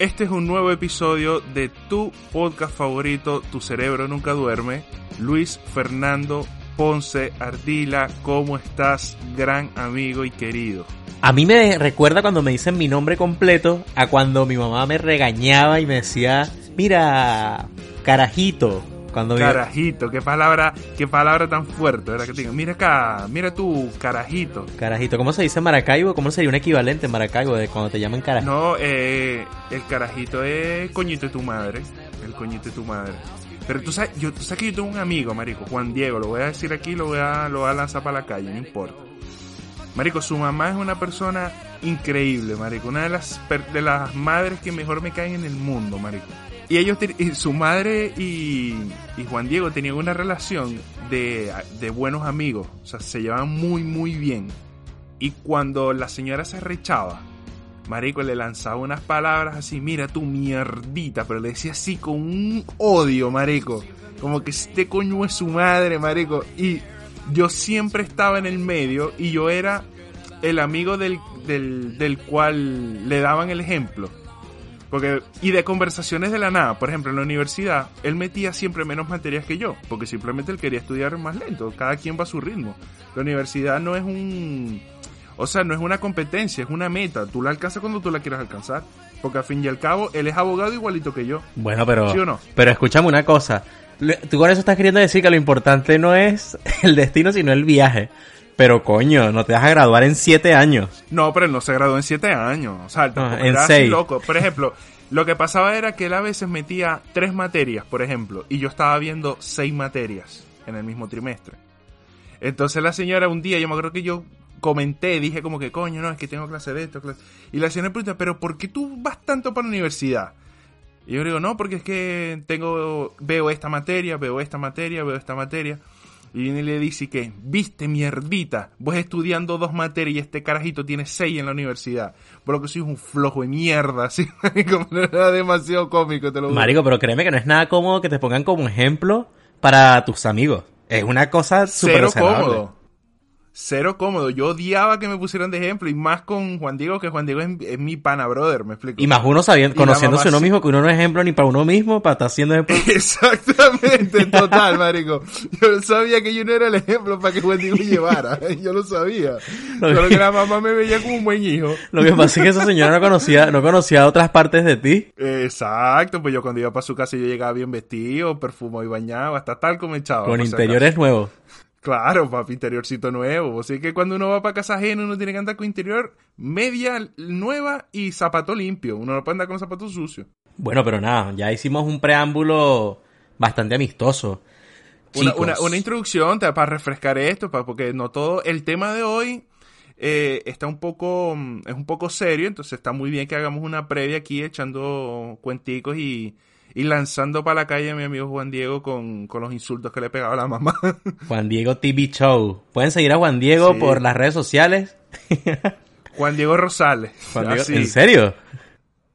Este es un nuevo episodio de tu podcast favorito, Tu cerebro nunca duerme. Luis Fernando Ponce Ardila, ¿cómo estás, gran amigo y querido? A mí me recuerda cuando me dicen mi nombre completo a cuando mi mamá me regañaba y me decía, mira, carajito. Cuando carajito, qué palabra, qué palabra tan fuerte, ¿verdad? Que te digo, mira acá, mira tú, carajito. Carajito, ¿cómo se dice en Maracaibo? ¿Cómo sería un equivalente en Maracaibo de cuando te llaman carajito? No, eh, el carajito es coñito de tu madre, el coñito de tu madre. Pero tú sabes, yo, tú sabes que yo tengo un amigo, marico, Juan Diego, lo voy a decir aquí, lo voy a, lo voy a lanzar para la calle, no importa. Marico, su mamá es una persona increíble, marico, una de las, de las madres que mejor me caen en el mundo, marico. Y ellos, su madre y, Juan Diego tenían una relación de, buenos amigos. O sea, se llevaban muy, muy bien. Y cuando la señora se rechaba, Marico le lanzaba unas palabras así, mira tu mierdita, pero le decía así con un odio, Marico. Como que este coño es su madre, Marico. Y yo siempre estaba en el medio y yo era el amigo del, del, del cual le daban el ejemplo. Porque, y de conversaciones de la nada, por ejemplo, en la universidad, él metía siempre menos materias que yo, porque simplemente él quería estudiar más lento, cada quien va a su ritmo. La universidad no es un, o sea, no es una competencia, es una meta, tú la alcanzas cuando tú la quieras alcanzar, porque al fin y al cabo, él es abogado igualito que yo. Bueno, pero, pero escúchame una cosa, tú con eso estás queriendo decir que lo importante no es el destino, sino el viaje. Pero coño, no te vas a graduar en siete años. No, pero él no se graduó en siete años. O sea, ah, en seis. loco. Por ejemplo, lo que pasaba era que él a veces metía tres materias, por ejemplo, y yo estaba viendo seis materias en el mismo trimestre. Entonces la señora un día, yo me acuerdo que yo comenté, dije como que coño, no, es que tengo clase de esto, clase... Y la señora pregunta, pero ¿por qué tú vas tanto para la universidad? Y yo digo, no, porque es que tengo, veo esta materia, veo esta materia, veo esta materia. Y viene y le dice que, viste mierdita, vos estudiando dos materias y este carajito tiene seis en la universidad. Por lo que soy un flojo de mierda, así como era demasiado cómico, te lo digo. Marico, pero créeme que no es nada cómodo que te pongan como ejemplo para tus amigos. Es una cosa súper cómodo cero cómodo. Yo odiaba que me pusieran de ejemplo y más con Juan Diego, que Juan Diego es, mi pana brother, me explico. Y más uno sabiendo, conociéndose uno mismo, que uno no es ejemplo ni para uno mismo, para estar haciendo ejemplo. Exactamente, total, marico. Yo sabía que yo no era el ejemplo para que Juan Diego llevara. Yo lo sabía. Solo que la mamá me veía como un buen hijo. Lo que pasa es que esa señora no conocía, no conocía otras partes de ti. Exacto, pues yo cuando iba para su casa yo llegaba bien vestido, perfumado y bañado, hasta tal como echaba. Con interiores nuevos. Claro, papi, interiorcito nuevo. Así que cuando uno va para casa ajena, uno tiene que andar con interior media nueva y zapato limpio. Uno no puede andar con zapatos sucios. Bueno, pero nada, ya hicimos un preámbulo bastante amistoso. Una, una, introducción para refrescar esto, porque no todo. El tema de hoy eh, está un poco. es un poco serio, entonces está muy bien que hagamos una previa aquí echando cuenticos y y lanzando para la calle a mi amigo Juan Diego con, los insultos que le pegaba a la mamá. Juan Diego TV Show. Pueden seguir a Juan Diego por las redes sociales. Juan Diego Rosales. ¿En serio?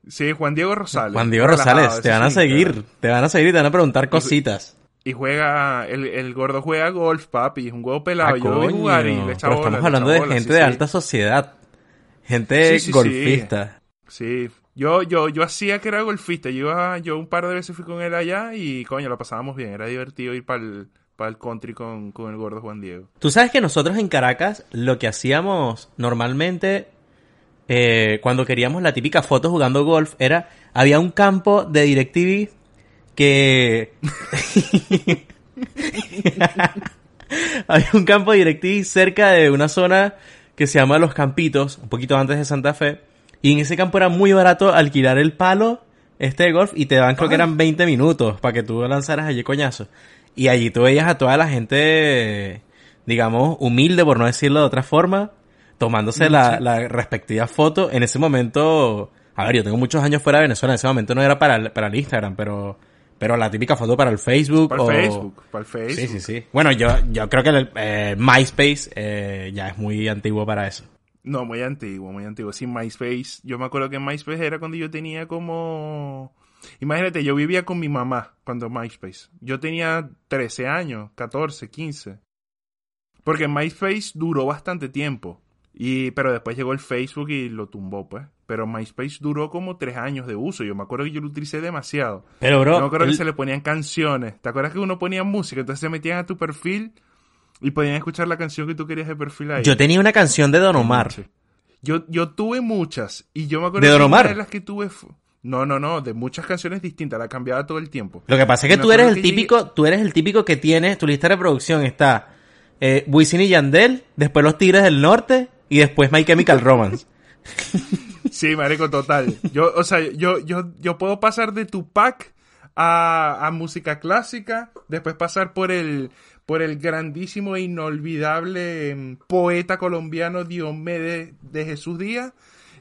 Sí, Juan Diego Rosales. Juan Diego Rosales, te van a seguir, te van a seguir y te van a preguntar cositas. Y juega, el, gordo juega golf, papi, es un huevo pelado. Ah, yo lo jugar y le estamos hablando de gente de alta sociedad. Gente golfista. Sí, yo, yo, yo hacía que era golfista. Yo, iba, yo un par de veces fui con él allá y coño, lo pasábamos bien. Era divertido ir para el, el country con, con el gordo Juan Diego. Tú sabes que nosotros en Caracas lo que hacíamos normalmente eh, cuando queríamos la típica foto jugando golf era había un campo de DirecTV que había un campo de DirecTV cerca de una zona que se llama Los Campitos, un poquito antes de Santa Fe y en ese campo era muy barato alquilar el palo este de golf y te daban, creo que eran 20 minutos para que tú lanzaras allí coñazo. Y allí tú veías a toda la gente, digamos, humilde, por no decirlo de otra forma, tomándose la, la, respectiva foto. En ese momento, a ver, yo tengo muchos años fuera de Venezuela, en ese momento no era para el, para el Instagram, pero, pero la típica foto para el Facebook. Para el Facebook, para el Facebook. Sí, sí, sí. Bueno, yo, yo creo que el, eh, MySpace eh, ya es muy antiguo para eso. No, muy antiguo, muy antiguo. Sin MySpace. Yo me acuerdo que MySpace era cuando yo tenía como... Imagínate, yo vivía con mi mamá cuando MySpace. Yo tenía 13 años, 14, 15. Porque MySpace duró bastante tiempo. Y, pero después llegó el Facebook y lo tumbó, pues. pero MySpace duró como tres años de uso. Yo me acuerdo que yo lo utilicé demasiado. Pero, bro. Yo me acuerdo el- que se le ponían canciones. ¿Te acuerdas que uno ponía música? Entonces se metían a tu perfil y podían escuchar la canción que tú querías de perfil ahí. Yo tenía una canción de Don Omar. Sí. Yo, yo tuve muchas. Y yo me acuerdo ¿De Don que una Omar? de las que tuve. No, no, no. De muchas canciones distintas. La cambiaba todo el tiempo. Lo que pasa es que tú eres el típico, tú eres el típico que tiene, tu lista de reproducción está eh, Wisin y Yandel, después Los Tigres del Norte y después My Chemical Romance. Sí, marico, total. Yo, o sea, yo, yo, yo puedo pasar de Tupac a, a música clásica, después pasar por el, por el grandísimo e inolvidable em, poeta colombiano Diomedes de Jesús Díaz,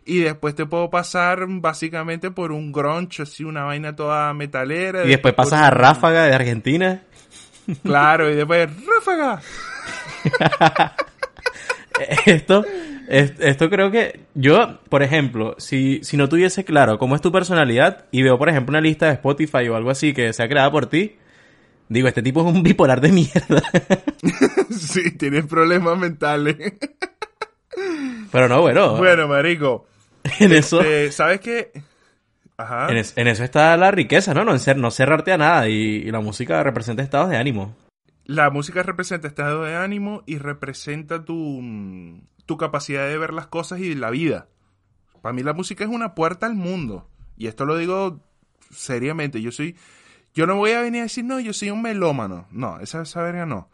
y después te puedo pasar básicamente por un grunge, así una vaina toda metalera. Y después por pasas a Ráfaga de Argentina. Claro, y después Ráfaga. Esto, es- esto creo que yo, por ejemplo, si, si no tuviese claro cómo es tu personalidad y veo, por ejemplo, una lista de Spotify o algo así que sea creada por ti, digo, este tipo es un bipolar de mierda. sí, tienes problemas mentales. Pero no, bueno, bueno, marico. en eso... eh, ¿Sabes qué? Ajá. En, es- en eso está la riqueza, ¿no? No, en ser, no cerrarte a nada y, y la música representa estados de ánimo. La música representa estado de ánimo y representa tu, mm, tu capacidad de ver las cosas y la vida. Para mí la música es una puerta al mundo. Y esto lo digo seriamente. Yo soy. Yo no voy a venir a decir, no, yo soy un melómano. No, esa, esa verga no.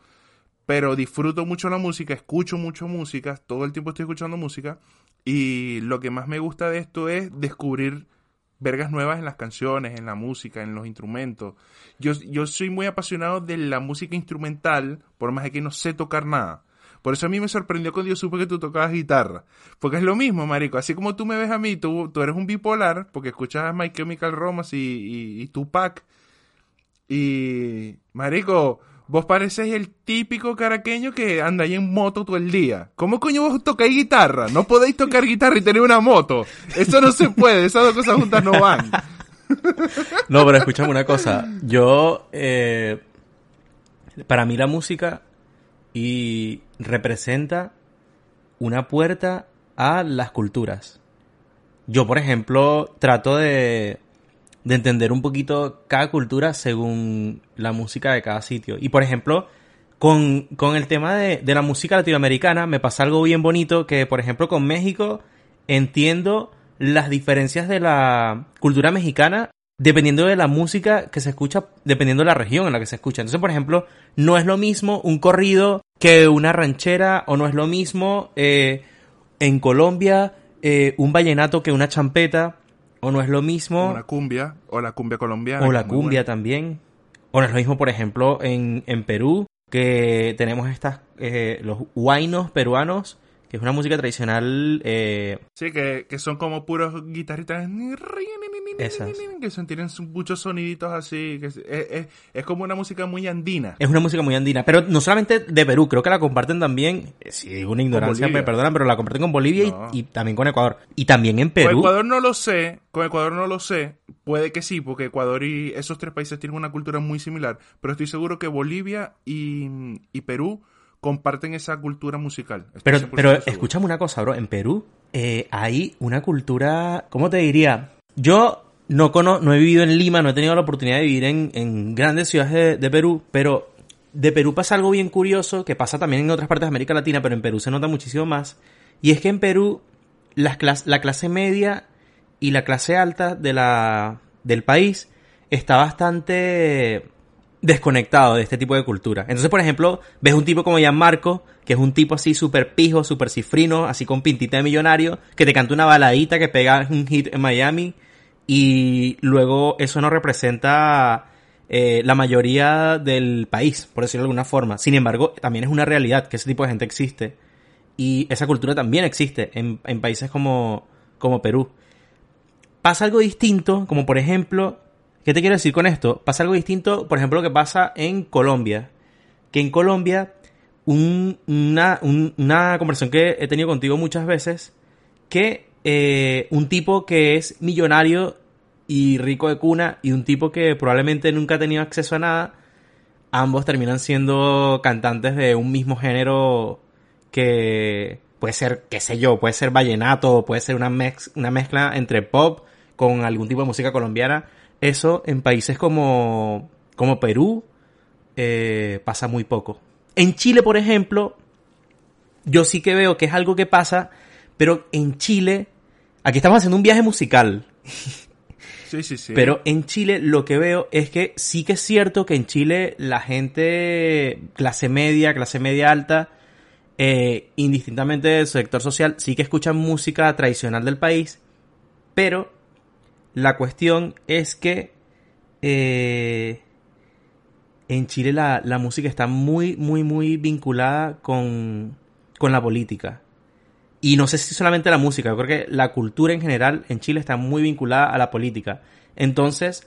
Pero disfruto mucho la música, escucho mucho música, todo el tiempo estoy escuchando música. Y lo que más me gusta de esto es descubrir vergas nuevas en las canciones, en la música, en los instrumentos. Yo, yo soy muy apasionado de la música instrumental, por más de que no sé tocar nada. Por eso a mí me sorprendió cuando yo supe que tú tocabas guitarra. Porque es lo mismo, marico. Así como tú me ves a mí, tú, tú eres un bipolar, porque escuchas a My Chemical Romance y, y, y Tupac. Y, marico, vos pareces el típico caraqueño que anda ahí en moto todo el día. ¿Cómo coño vos tocáis guitarra? No podéis tocar guitarra y tener una moto. Eso no se puede, esas dos cosas juntas no van. No, pero escúchame una cosa. Yo, eh, para mí la música y representa una puerta a las culturas. Yo, por ejemplo, trato de, de entender un poquito cada cultura según la música de cada sitio. Y, por ejemplo, con, con el tema de, de la música latinoamericana me pasa algo bien bonito que, por ejemplo, con México entiendo las diferencias de la cultura mexicana dependiendo de la música que se escucha, dependiendo de la región en la que se escucha. Entonces, por ejemplo, no es lo mismo un corrido que una ranchera, o no es lo mismo eh, en Colombia eh, un vallenato que una champeta, o no es lo mismo Una cumbia, o la cumbia colombiana. o la cumbia también. O no es lo mismo, por ejemplo, en, en Perú, que tenemos estas, eh, los huaynos peruanos, que es una música tradicional eh, Sí, que, que son como puros guitarritas. Esas. Que son, tienen muchos soniditos así. Que es, es- es- como una música muy andina. Es una música muy andina, pero no solamente de Perú, creo que la comparten también, eh, si digo una ignorancia, me perdonan, pero la comparten con Bolivia y- No. y, también con Ecuador. Y también en Con Perú. Ecuador no lo sé, con Ecuador no lo sé, puede que sí, porque Ecuador y esos tres países tienen una cultura muy similar, pero estoy seguro que Bolivia y, y Perú comparten esa cultura musical. Pero, 100% pero seguro. escúchame una cosa, bro. En Perú eh, hay una cultura, ¿cómo te diría? Yo no, cono no he vivido en Lima, no he tenido la oportunidad de vivir en, en grandes ciudades de, de Perú, pero de Perú pasa algo bien curioso, que pasa también en otras partes de América Latina, pero en Perú se nota muchísimo más. Y es que en Perú las clas- la clase media y la clase alta de la, del país está bastante desconectado de este tipo de cultura. Entonces, por ejemplo, ves un tipo como Gianmarco, que es un tipo así súper pijo, súper cifrino, así con pintita de millonario, que te canta una baladita que pega un hit en Miami, y luego eso no representa eh, la mayoría del país, por decirlo de alguna forma. Sin embargo, también es una realidad que ese tipo de gente existe. Y esa cultura también existe en, en países como, como Perú. Pasa algo distinto, como por ejemplo, ¿qué te quiero decir con esto? Pasa algo distinto, por ejemplo, lo que pasa en Colombia. Que en Colombia, un- una, un- una conversación que he tenido contigo muchas veces, que eh, un tipo que es millonario y rico de cuna y un tipo que probablemente nunca ha tenido acceso a nada, ambos terminan siendo cantantes de un mismo género que puede ser, qué sé yo, puede ser vallenato, puede ser una, una mezcla entre pop con algún tipo de música colombiana. Eso en países como, como Perú eh, pasa muy poco. En Chile, por ejemplo, yo sí que veo que es algo que pasa, pero en Chile, aquí estamos haciendo un viaje musical. Sí, sí, sí. Pero en Chile lo que veo es que sí que es cierto que en Chile la gente, clase media, clase media alta, eh, indistintamente del sector social, sí que escuchan música tradicional del país, pero la cuestión es que eh, en Chile la, la, música está muy, muy, muy vinculada con, con la política. Y no sé si solamente la música, creo que la cultura en general en Chile está muy vinculada a la política. Entonces,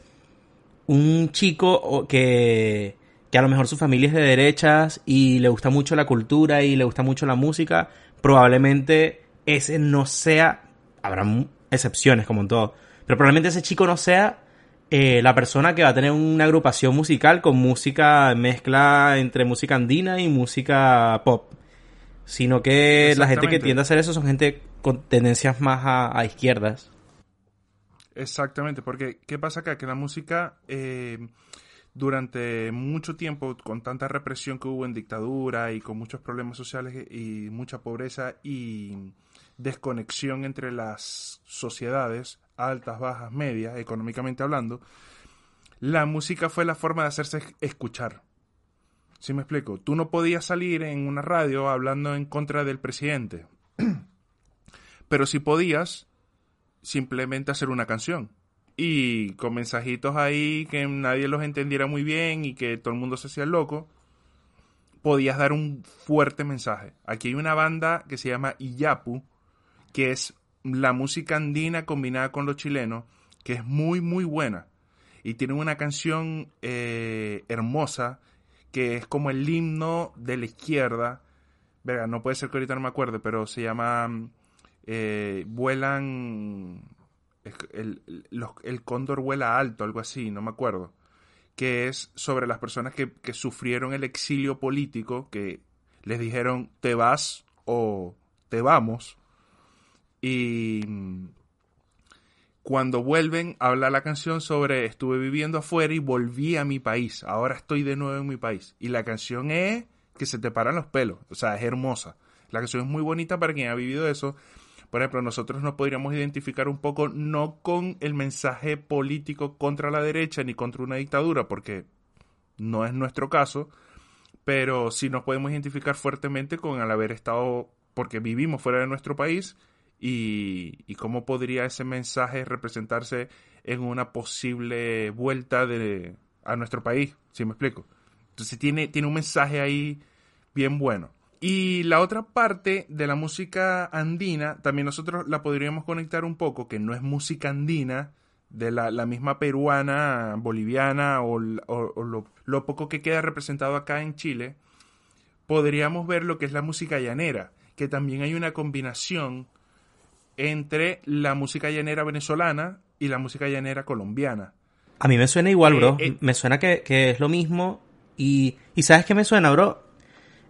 un chico que, que a lo mejor su familia es de derechas y le gusta mucho la cultura y le gusta mucho la música, probablemente ese no sea, habrá excepciones como en todo, pero probablemente ese chico no sea eh, la persona que va a tener una agrupación musical con música mezcla entre música andina y música pop sino que la gente que tiende a hacer eso son gente con tendencias más a, izquierdas. Exactamente, porque ¿qué pasa acá? Que la música eh, durante mucho tiempo, con tanta represión que hubo en dictadura y con muchos problemas sociales y mucha pobreza y desconexión entre las sociedades, altas, bajas, medias, económicamente hablando, la música fue la forma de hacerse escuchar. ¿Sí me explico? Tú no podías salir en una radio hablando en contra del presidente. Pero sí podías simplemente hacer una canción. Y con mensajitos ahí que nadie los entendiera muy bien y que todo el mundo se hacía loco, podías dar un fuerte mensaje. Aquí hay una banda que se llama Iyapu, que es la música andina combinada con lo chileno, que es muy, muy buena. Y tiene una canción eh, hermosa que es como el himno de la izquierda. Verga, no puede ser que ahorita no me acuerde, pero se llama eh, Vuelan. El, el, cóndor vuela alto, algo así, no me acuerdo. Que es sobre las personas que, que sufrieron el exilio político, que les dijeron te vas o te vamos. Y cuando vuelven, habla la canción sobre estuve viviendo afuera y volví a mi país. Ahora estoy de nuevo en mi país. Y la canción es que se te paran los pelos. O sea, es hermosa. La canción es muy bonita para quien ha vivido eso. Por ejemplo, nosotros nos podríamos identificar un poco no con el mensaje político contra la derecha ni contra una dictadura, porque no es nuestro caso, pero sí nos podemos identificar fuertemente con el haber estado, porque vivimos fuera de nuestro país y, cómo podría ese mensaje representarse en una posible vuelta de, a nuestro país, si me explico. Entonces tiene, tiene un mensaje ahí bien bueno. Y la otra parte de la música andina, también nosotros la podríamos conectar un poco, que no es música andina, de la, misma peruana, boliviana o, lo, lo, poco que queda representado acá en Chile, podríamos ver lo que es la música llanera, que también hay una combinación entre la música llanera venezolana y la música llanera colombiana. A mí me suena igual, bro. Eh, eh, me suena que, es lo mismo. Y, y ¿sabes qué me suena, bro?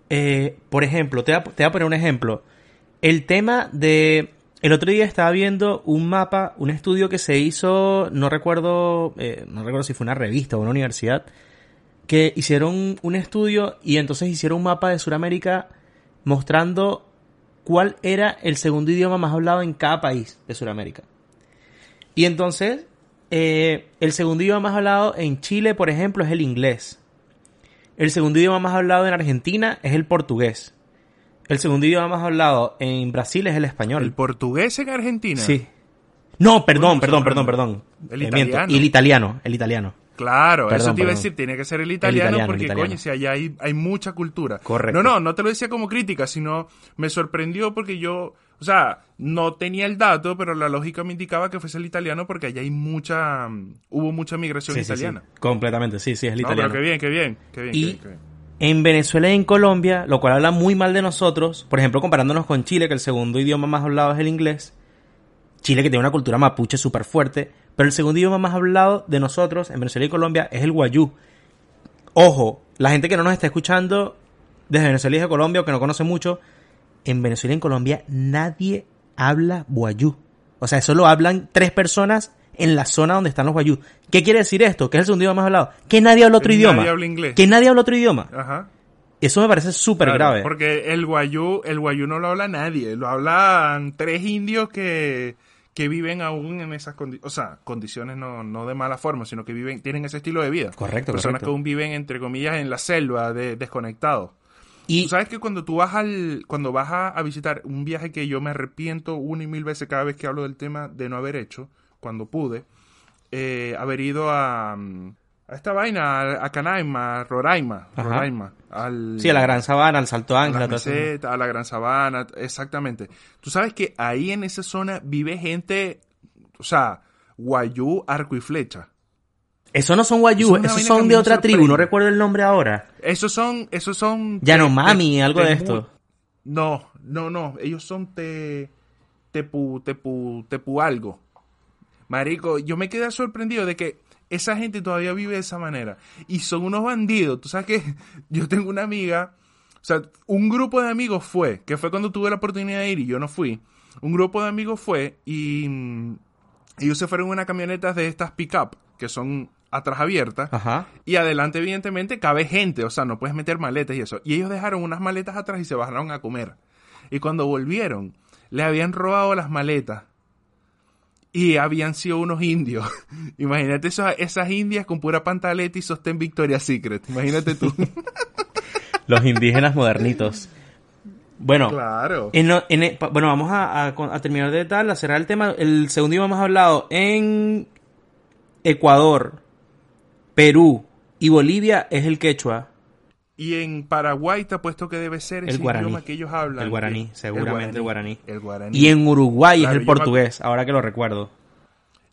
Eh, por ejemplo, te voy, a, poner un ejemplo. El tema de... El otro día estaba viendo un mapa, un estudio que se hizo, no recuerdo, no recuerdo si fue una revista o una universidad, que hicieron un estudio y entonces hicieron un mapa de Sudamérica mostrando cuál era el segundo idioma más hablado en cada país de Sudamérica. Y entonces, eh, el segundo idioma más hablado en Chile, por ejemplo, es el inglés. El segundo idioma más hablado en Argentina es el portugués. El segundo idioma más hablado en Brasil es el español. ¿El portugués en Argentina? Sí. No, perdón, perdón, perdón, perdón. El italiano. Y el italiano, el italiano. Claro, eso te iba a decir, tiene que ser el italiano, porque, coño, si allá hay, hay mucha cultura. Correcto. No, no, no te lo decía como crítica, sino me sorprendió porque yo, o sea, no tenía el dato, pero la lógica me indicaba que fuese el italiano porque allá hay mucha, hubo mucha migración italiana. Sí, Completamente, sí, sí, es el italiano. Pero qué bien, qué bien, qué bien. Y en Venezuela y en Colombia, lo cual habla muy mal de nosotros, por ejemplo, comparándonos con Chile, que el segundo idioma más hablado es el inglés, Chile que tiene una cultura mapuche súper fuerte, pero el segundo idioma más hablado de nosotros en Venezuela y Colombia es el guayú. Ojo, la gente que no nos está escuchando desde Venezuela y de Colombia o que no conoce mucho, en Venezuela y en Colombia nadie habla guayú. O sea, eso lo hablan tres personas en la zona donde están los guayú. ¿Qué quiere decir esto? Que es el segundo idioma más hablado. Que nadie habla otro Nadie idioma. habla inglés. Que nadie habla otro idioma. Ajá. Eso me parece súper Claro, grave. Porque el guayú, el guayú no lo habla nadie, lo hablan tres indios que, que viven aún en esas condiciones, o sea, condiciones no, no de mala forma, sino que viven, tienen ese estilo de vida. Correcto, Personas correcto. que aún viven, entre comillas, en la selva, de, desconectados. Y Tú sabes que cuando tú vas al, cuando vas a, a visitar un viaje que yo me arrepiento una y mil veces cada vez que hablo del tema de no haber hecho, cuando pude, eh, haber ido a, mm, a esta vaina, a, a Canaima, a Roraima. Roraima, al, sí, a la Gran Sabana, al Salto a eso. mesetas, a la Gran Sabana, exactamente. Tú sabes que ahí en esa zona vive gente, o sea, guayú, arco y flecha. Eso no son guayú, es esos son a de otra tribu, no recuerdo el nombre ahora. Esos son, esos son... Yanomami, algo de esto. No, no, no, ellos son te, tepu, tepu, tepu algo. Marico, yo me quedé sorprendido de que esa gente todavía vive de esa manera. Y son unos bandidos. Tú sabes que yo tengo una amiga, o sea, un grupo de amigos fue, que fue cuando tuve la oportunidad de ir y yo no fui. Un grupo de amigos fue y mm, ellos se fueron en una camioneta de estas pick-up, que son atrás abiertas. Ajá. Y adelante, evidentemente, cabe gente, o sea, no puedes meter maletas y eso. Y ellos dejaron unas maletas atrás y se bajaron a comer. Y cuando volvieron, le habían robado las maletas. Y habían sido unos indios. Imagínate esas, esas indias con pura pantaleta y sostén Victoria's Secret. Imagínate tú. Los indígenas modernitos. Bueno, claro. en, en- e, bueno, vamos a, a- a terminar de tal, a cerrar el tema. El segundo idioma más hablado en Ecuador, Perú y Bolivia es el quechua. Y en Paraguay te apuesto que debe ser ese El guaraní. idioma que ellos hablan. El guaraní, seguramente el guaraní. El guaraní. Y en Uruguay Claro, es el me- portugués, ahora que lo recuerdo.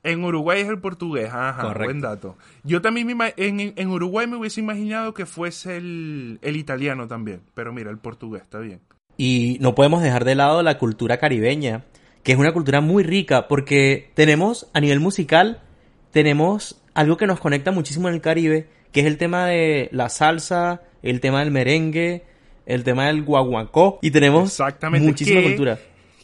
En Uruguay es el portugués, ajá, Correcto. buen dato. Yo también me en- en Uruguay me hubiese imaginado que fuese el, el italiano también, pero mira, el portugués, está bien. Y no podemos dejar de lado la cultura caribeña, que es una cultura muy rica, porque tenemos, a nivel musical, tenemos algo que nos conecta muchísimo en el Caribe, que es el tema de la salsa, el tema del merengue, el tema del guaguancó, y tenemos Exactamente, muchísima que- cultura.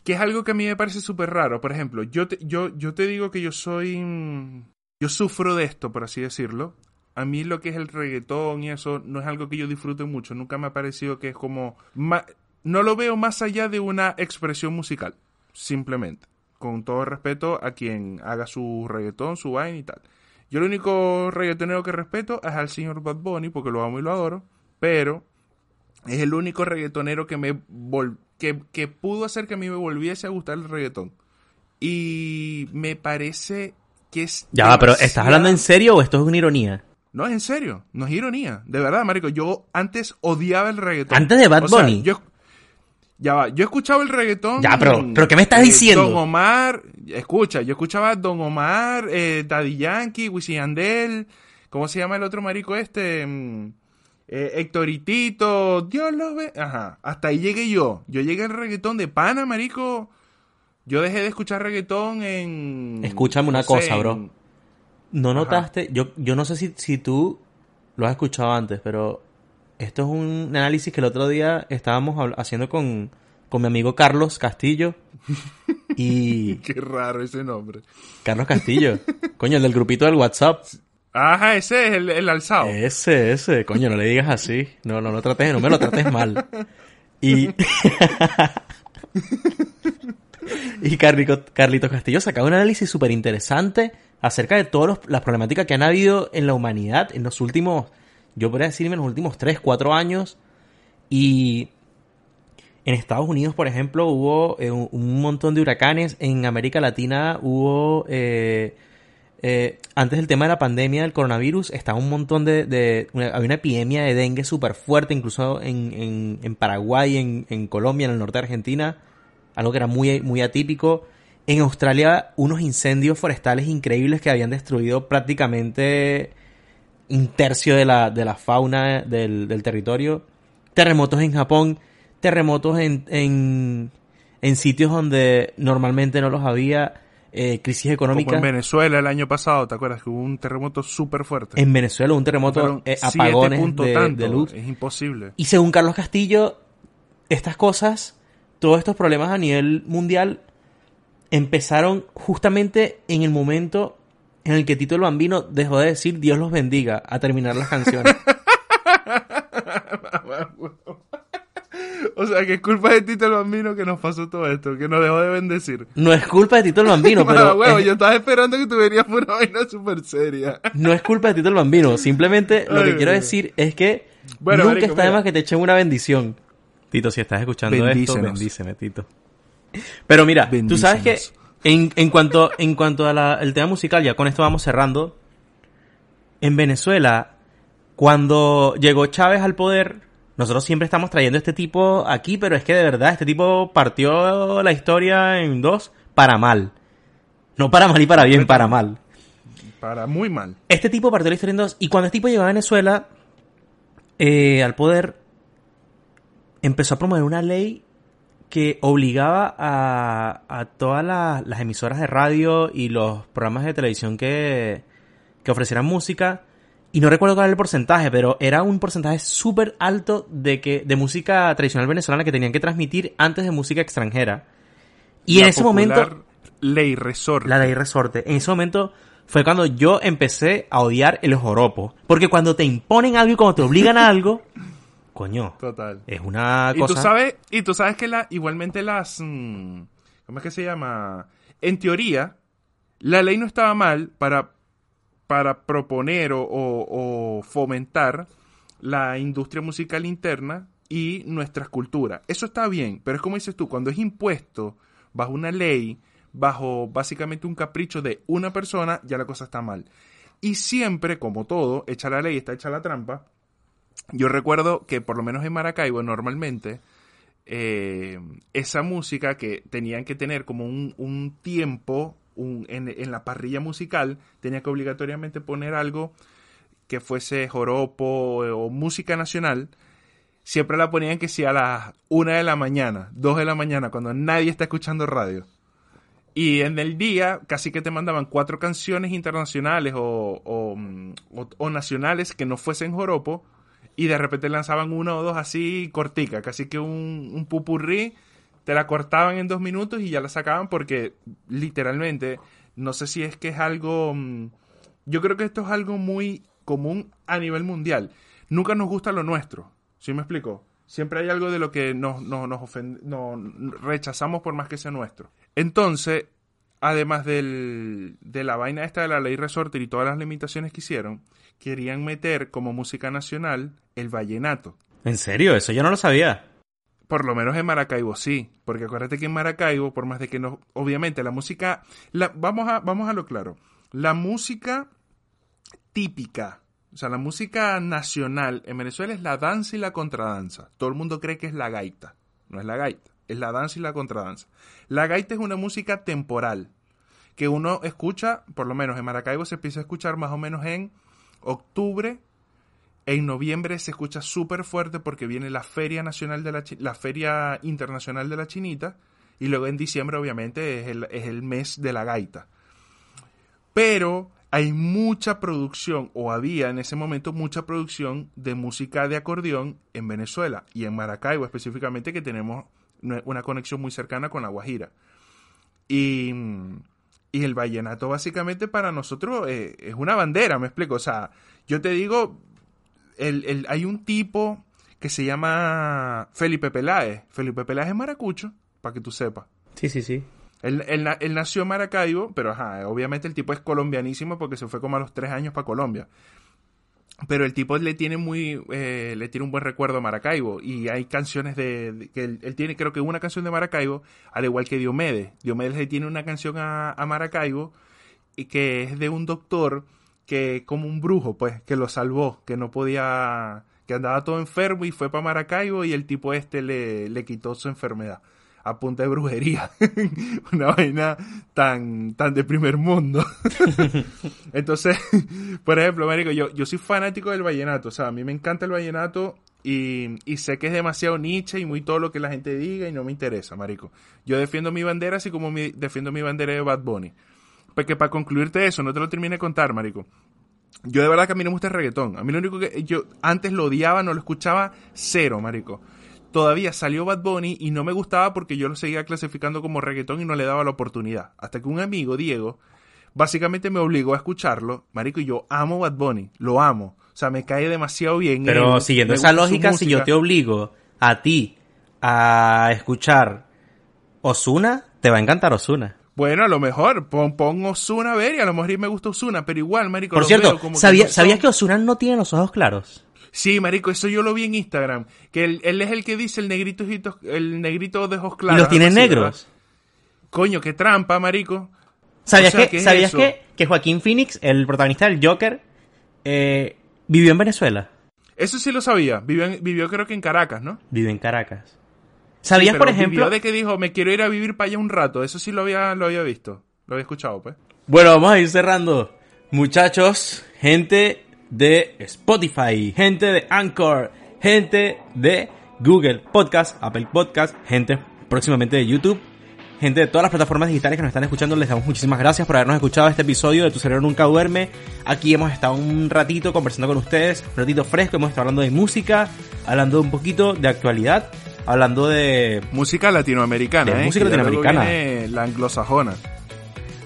Que es algo que a mí me parece súper raro. Por ejemplo, yo te, yo, yo te digo que yo soy... mm, Yo sufro de esto, por así decirlo. A mí lo que es el reggaetón y eso no es algo que yo disfrute mucho. Nunca me ha parecido que es como... no lo veo más allá de una expresión musical. Simplemente. Con todo respeto a quien haga su reggaetón, su vaina y tal. Yo el único reggaetonero que respeto es al señor Bad Bunny porque lo amo y lo adoro. Pero es el único reggaetonero que me vol- que, que pudo hacer que a mí me volviese a gustar el reggaetón. Y me parece que es. Ya va, pero ¿estás demasiado- hablando en serio o esto es una ironía? No, es en serio, no es ironía. De verdad, marico, yo antes odiaba el reggaetón. ¿Antes de Bad O sea, Bunny? yo, ya va, yo escuchaba el reggaetón. Ya, pero- pero ¿qué me estás eh, diciendo? Don Omar, escucha, yo escuchaba a Don Omar, eh, Daddy Yankee, Wisin y Yandel, ¿cómo se llama el otro marico este? Eh, Hectoritito, Dios lo ve. Ajá, hasta ahí llegué yo. Yo llegué al reggaetón de pana, marico. Yo dejé de escuchar reggaetón en... Escúchame una no sé, cosa, bro. en- ¿No Ajá. notaste? Yo, yo no sé si, si tú lo has escuchado antes, pero esto es un análisis que el otro día estábamos haciendo con, con mi amigo Carlos Castillo. Y Qué raro ese nombre. Carlos Castillo, coño, el del grupito del WhatsApp. Ajá, ese es el, el alzado. Ese, ese, coño, no le digas así. No, no lo trates, no me lo trates mal. Y. y Carlico- Carlitos Castillo sacaba un análisis súper interesante acerca de todas las problemáticas que han habido en la humanidad en los últimos, yo podría decirme, en los últimos 3, 4 años. Y en Estados Unidos, por ejemplo, hubo eh, un montón de huracanes. En América Latina hubo. eh, eh, antes del tema de la pandemia del coronavirus, estaba un montón de. de- una- había una epidemia de dengue súper fuerte, incluso en, en, en Paraguay, en, en Colombia, en el norte de Argentina. Algo que era muy, muy atípico. En Australia, unos incendios forestales increíbles que habían destruido prácticamente un tercio de la, de la fauna del, del territorio. Terremotos en Japón, terremotos en, en, en sitios donde normalmente no los había, eh, crisis Como económica. en Venezuela el año pasado, ¿te acuerdas? Que hubo un terremoto súper fuerte. En Venezuela un terremoto, eh, apagones de, tanto, de luz. Es imposible. Y según Carlos Castillo, estas cosas todos estos problemas a nivel mundial empezaron justamente en el momento en el que Tito el Bambino dejó de decir Dios los bendiga a terminar las canciones. o sea, que es culpa de Tito el Bambino que nos pasó todo esto, que nos dejó de bendecir. No es culpa de Tito el Bambino, pero... Bueno, es- yo estaba esperando que tú venías por una vaina súper seria. No es culpa de Tito el Bambino, simplemente lo que quiero decir es que Bueno, nunca marico, está de más que te echen una bendición. Tito, si estás escuchando esto, Bendícenos. bendíceme, Tito. Pero mira, tú sabes que en cuanto en cuanto al tema musical, ya con esto vamos cerrando. En Venezuela, cuando llegó Chávez al poder, nosotros siempre estamos trayendo a este tipo aquí, pero es que de verdad este tipo partió la historia en dos para mal. No para mal y para bien, para mal. Para muy mal. Este tipo partió la historia en dos. Y cuando este tipo llegó a Venezuela eh, al poder, empezó a promover una ley que obligaba a, a todas la- las emisoras de radio y los programas de televisión que, que ofrecieran música. Y no recuerdo cuál era el porcentaje, pero era un porcentaje súper alto de que de música tradicional venezolana que tenían que transmitir antes de música extranjera. Y en ese momento Ley resorte. la ley resorte. En ese momento fue cuando yo empecé a odiar el joropo. Porque cuando te imponen algo y cuando te obligan a algo, coño, Total. es una Y cosa... tú sabes, y tú sabes que la, igualmente las, mm, ¿cómo es que se llama? En teoría, la ley no estaba mal para, para proponer o, o- fomentar la industria musical interna y nuestras culturas. Eso está bien, pero es como dices tú, cuando es impuesto bajo una ley, bajo básicamente un capricho de una persona, ya la cosa está mal. Y siempre, como todo, echa la ley, está hecha la trampa. Yo recuerdo que por lo menos en Maracaibo normalmente eh, esa música que tenían que tener como un tiempo un- en, la parrilla musical, tenía que obligatoriamente poner algo que fuese joropo o música nacional. Siempre la ponían que sea a las una de la mañana, dos de la mañana, cuando nadie está escuchando radio. Y en el día casi que te mandaban cuatro canciones internacionales o, o, o- nacionales que no fuesen joropo y de repente lanzaban una o dos así cortica, casi que un pupurrí, te la cortaban en dos minutos y ya la sacaban porque literalmente, no sé si es que es algo, mm, yo creo que esto es algo muy común a nivel mundial. Nunca nos gusta lo nuestro, ¿sí me explico? Siempre hay algo de lo que nos, nos, nos ofende- no, rechazamos por más que sea nuestro. Entonces, además del, de la vaina esta de la ley resorte y todas las limitaciones que hicieron, querían meter como música nacional el vallenato. ¿En serio? Eso yo no lo sabía. Por lo menos en Maracaibo sí, porque acuérdate que en Maracaibo, por más de que no, obviamente la música, la, vamos a, vamos a lo claro, la música típica, o sea, la música nacional en Venezuela es la danza y la contradanza. Todo el mundo cree que es la gaita, no es la gaita, es la danza y la contradanza. La gaita es una música temporal que uno escucha, por lo menos en Maracaibo se empieza a escuchar más o menos en octubre, en noviembre se escucha súper fuerte porque viene la Feria Nacional de la, la Feria Internacional de la Chinita y luego en diciembre obviamente es el, es el mes de la gaita. Pero hay mucha producción, o había en ese momento mucha producción de música de acordeón en Venezuela y en Maracaibo específicamente que tenemos una una conexión muy cercana con la Guajira. Y, y el vallenato básicamente para nosotros eh, es una bandera, me explico. O sea, yo te digo, el, el- hay un tipo que se llama Felipe Peláez. Felipe Peláez es maracucho, para que tú sepas. Sí, sí, sí. Él, él na- él nació en Maracaibo, pero ajá, obviamente el tipo es colombianísimo porque se fue como a los tres años para Colombia. Pero el tipo le tiene muy, eh, le tiene un buen recuerdo a Maracaibo y hay canciones de, de- que él, él tiene creo que una canción de Maracaibo, al igual que Diomedes. Diomedes le tiene una canción a, a Maracaibo y que es de un doctor que como un brujo, pues, que lo salvó, que no podía, que andaba todo enfermo y fue para Maracaibo y el tipo este le, le quitó su enfermedad a punta de brujería. Una vaina tan, tan de primer mundo. Entonces, por ejemplo, Marico, yo, yo soy fanático del vallenato. O sea, a mí me encanta el vallenato y, y sé que es demasiado niche y muy todo lo que la gente diga y no me interesa, Marico. Yo defiendo mi bandera así como mi- defiendo mi bandera de Bad Bunny. Porque para concluirte eso, no te lo termine de contar, Marico. Yo de verdad que a mí no me gusta el reggaetón. A mí lo único que yo antes lo odiaba, no lo escuchaba, cero, marico. todavía salió Bad Bunny y no me gustaba porque yo lo seguía clasificando como reggaetón y no le daba la oportunidad. Hasta que un amigo, Diego, básicamente me obligó a escucharlo. Marico, y yo amo Bad Bunny, lo amo. O sea, me cae demasiado bien. Pero él, siguiendo esa lógica, si yo te obligo a ti a escuchar Osuna, te va a encantar Osuna. Bueno, a lo mejor, pon, pon Ozuna a ver y a lo mejor y me gusta Osuna, pero igual, marico, Por cierto, veo como que ¿sabía- no son- ¿sabías que Osuna no tiene los ojos claros? Sí, marico, eso yo lo vi en Instagram. Que él, él es el que dice el negrito, el negrito de ojos y claros. los tiene negros. ¿verdad? Coño, qué trampa, marico. ¿Sabías, O sea, que, ¿qué es ¿sabías que, que Joaquín Phoenix, el protagonista del Joker, eh, vivió en Venezuela? Eso sí lo sabía. Vivió, vivió creo que en Caracas, ¿no? Vive en Caracas. ¿Sabías, Sí, por ejemplo? vivió de que dijo, me quiero ir a vivir para allá un rato. Eso sí lo había, lo había visto. Lo había escuchado, pues. Bueno, vamos a ir cerrando. Muchachos, gente de Spotify, gente de Anchor, gente de Google Podcast, Apple Podcast, gente próximamente de YouTube, gente de todas las plataformas digitales que nos están escuchando. Les damos muchísimas gracias por habernos escuchado este episodio de Tu Cerebro Nunca Duerme. Aquí hemos estado un ratito conversando con ustedes, un ratito fresco, hemos estado hablando de música, hablando un poquito de actualidad, hablando de Música latinoamericana, De ¿eh? música latinoamericana. viene la anglosajona.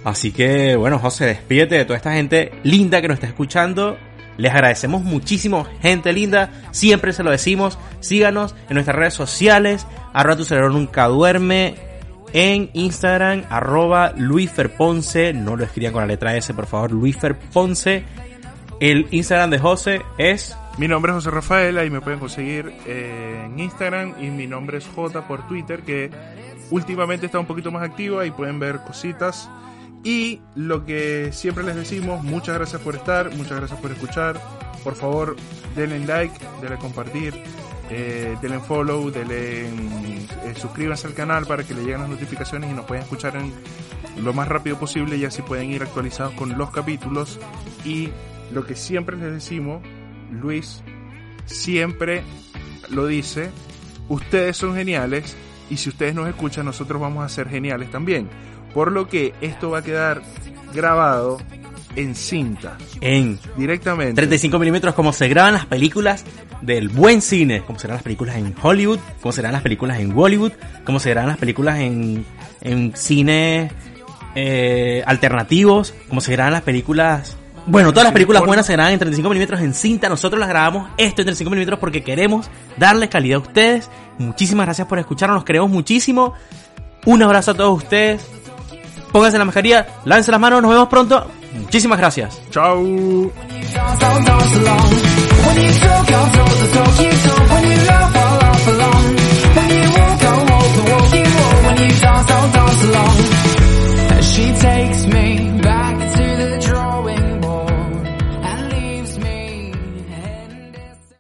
Así que, bueno, José, despídete de toda esta gente linda que nos está escuchando. Les agradecemos muchísimo, gente linda. Siempre se lo decimos. Síganos en nuestras redes sociales. Arroba tu cerebro nunca duerme. En Instagram, arroba luisferponce. No lo escriban con la letra S, por favor. luisferponce. El Instagram de José es... Mi nombre es José Rafael, ahí me pueden conseguir eh, en Instagram y mi nombre es J por Twitter, que últimamente está un poquito más activo, ahí pueden ver cositas. Y lo que siempre les decimos, muchas gracias por estar, muchas gracias por escuchar. Por favor, denle like, denle compartir, eh, denle follow, denle eh, suscríbanse al canal para que le lleguen las notificaciones y nos puedan escuchar en lo más rápido posible y así pueden ir actualizados con los capítulos. Y lo que siempre les decimos, Luis siempre lo dice, ustedes son geniales y si ustedes nos escuchan nosotros vamos a ser geniales también. Por lo que esto va a quedar grabado en cinta, En directamente. 35 milímetros como se graban las películas del buen cine, como serán las películas en Hollywood, como serán las películas en Bollywood, como serán las películas en, en cine eh, alternativos, como serán las películas... Bueno, todas las películas buenas se graban en 35 milímetros en cinta. Nosotros las grabamos esto en 35 milímetros porque queremos darles calidad a ustedes. Muchísimas gracias por escucharnos, los queremos muchísimo. Un abrazo a todos ustedes. Pónganse la mascarilla, lávense las manos, nos vemos pronto. Muchísimas gracias. Chao.